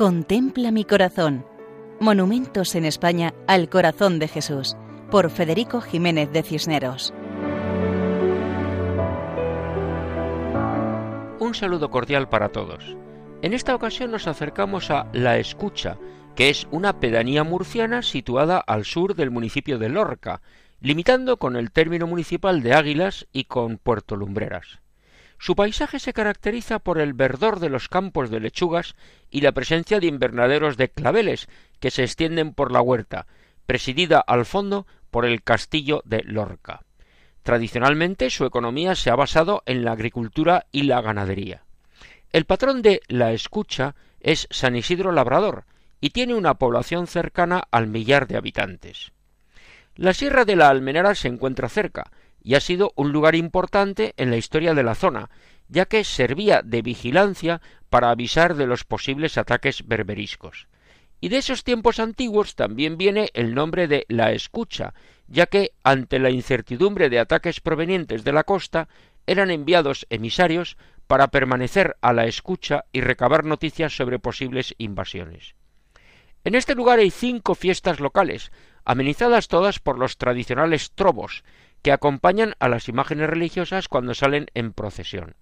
Contempla mi corazón. Monumentos en España al corazón de Jesús, por Federico Jiménez de Cisneros. Un saludo cordial para todos. En esta ocasión nos acercamos a La Escucha, que es una pedanía murciana situada al sur del municipio de Lorca, limitando con el término municipal de Águilas y con Puerto Lumbreras. Su paisaje se caracteriza por el verdor de los campos de lechugas y la presencia de invernaderos de claveles que se extienden por la huerta, presidida al fondo por el castillo de Lorca. Tradicionalmente su economía se ha basado en la agricultura y la ganadería. El patrón de la escucha es San Isidro Labrador y tiene una población cercana al millar de habitantes. La Sierra de la Almenara se encuentra cerca, y ha sido un lugar importante en la historia de la zona, ya que servía de vigilancia para avisar de los posibles ataques berberiscos. Y de esos tiempos antiguos también viene el nombre de la escucha, ya que ante la incertidumbre de ataques provenientes de la costa eran enviados emisarios para permanecer a la escucha y recabar noticias sobre posibles invasiones. En este lugar hay cinco fiestas locales, amenizadas todas por los tradicionales trobos, que acompañan a las imágenes religiosas cuando salen en procesión.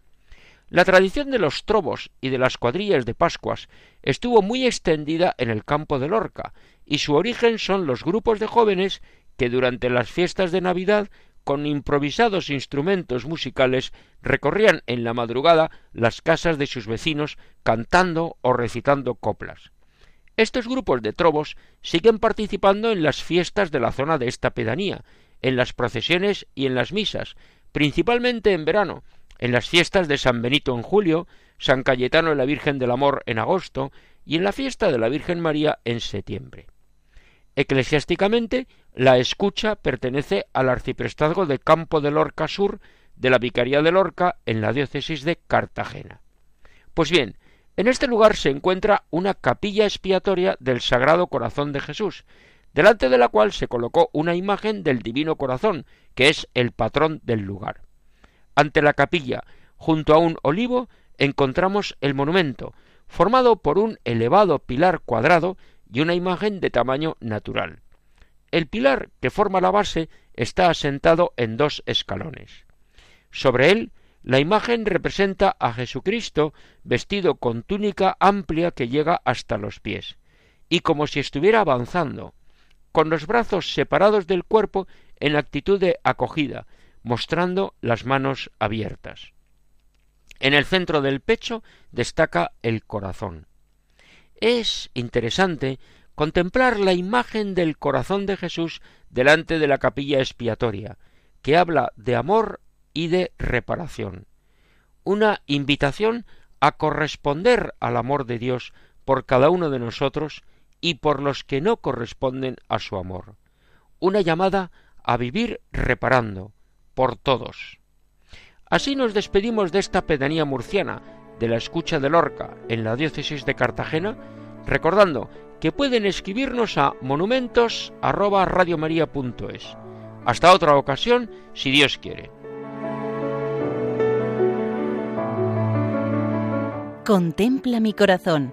La tradición de los trobos y de las cuadrillas de Pascuas estuvo muy extendida en el campo de Lorca, y su origen son los grupos de jóvenes que durante las fiestas de Navidad con improvisados instrumentos musicales recorrían en la madrugada las casas de sus vecinos cantando o recitando coplas. Estos grupos de trobos siguen participando en las fiestas de la zona de esta pedanía, en las procesiones y en las misas, principalmente en verano, en las fiestas de San Benito en julio, San Cayetano y la Virgen del Amor en agosto y en la fiesta de la Virgen María en septiembre. Eclesiásticamente, la escucha pertenece al arciprestazgo de Campo de Lorca Sur de la Vicaría de Lorca en la diócesis de Cartagena. Pues bien, en este lugar se encuentra una capilla expiatoria del Sagrado Corazón de Jesús, delante de la cual se colocó una imagen del Divino Corazón, que es el patrón del lugar. Ante la capilla, junto a un olivo, encontramos el monumento, formado por un elevado pilar cuadrado y una imagen de tamaño natural. El pilar que forma la base está asentado en dos escalones. Sobre él, la imagen representa a Jesucristo vestido con túnica amplia que llega hasta los pies, y como si estuviera avanzando, con los brazos separados del cuerpo en actitud de acogida, mostrando las manos abiertas. En el centro del pecho destaca el corazón. Es interesante contemplar la imagen del corazón de Jesús delante de la capilla expiatoria, que habla de amor y de reparación. Una invitación a corresponder al amor de Dios por cada uno de nosotros y por los que no corresponden a su amor. Una llamada a vivir reparando por todos. Así nos despedimos de esta pedanía murciana, de la escucha de Lorca, en la diócesis de Cartagena, recordando que pueden escribirnos a monumentos@radiomaria.es. Hasta otra ocasión, si Dios quiere. Contempla mi corazón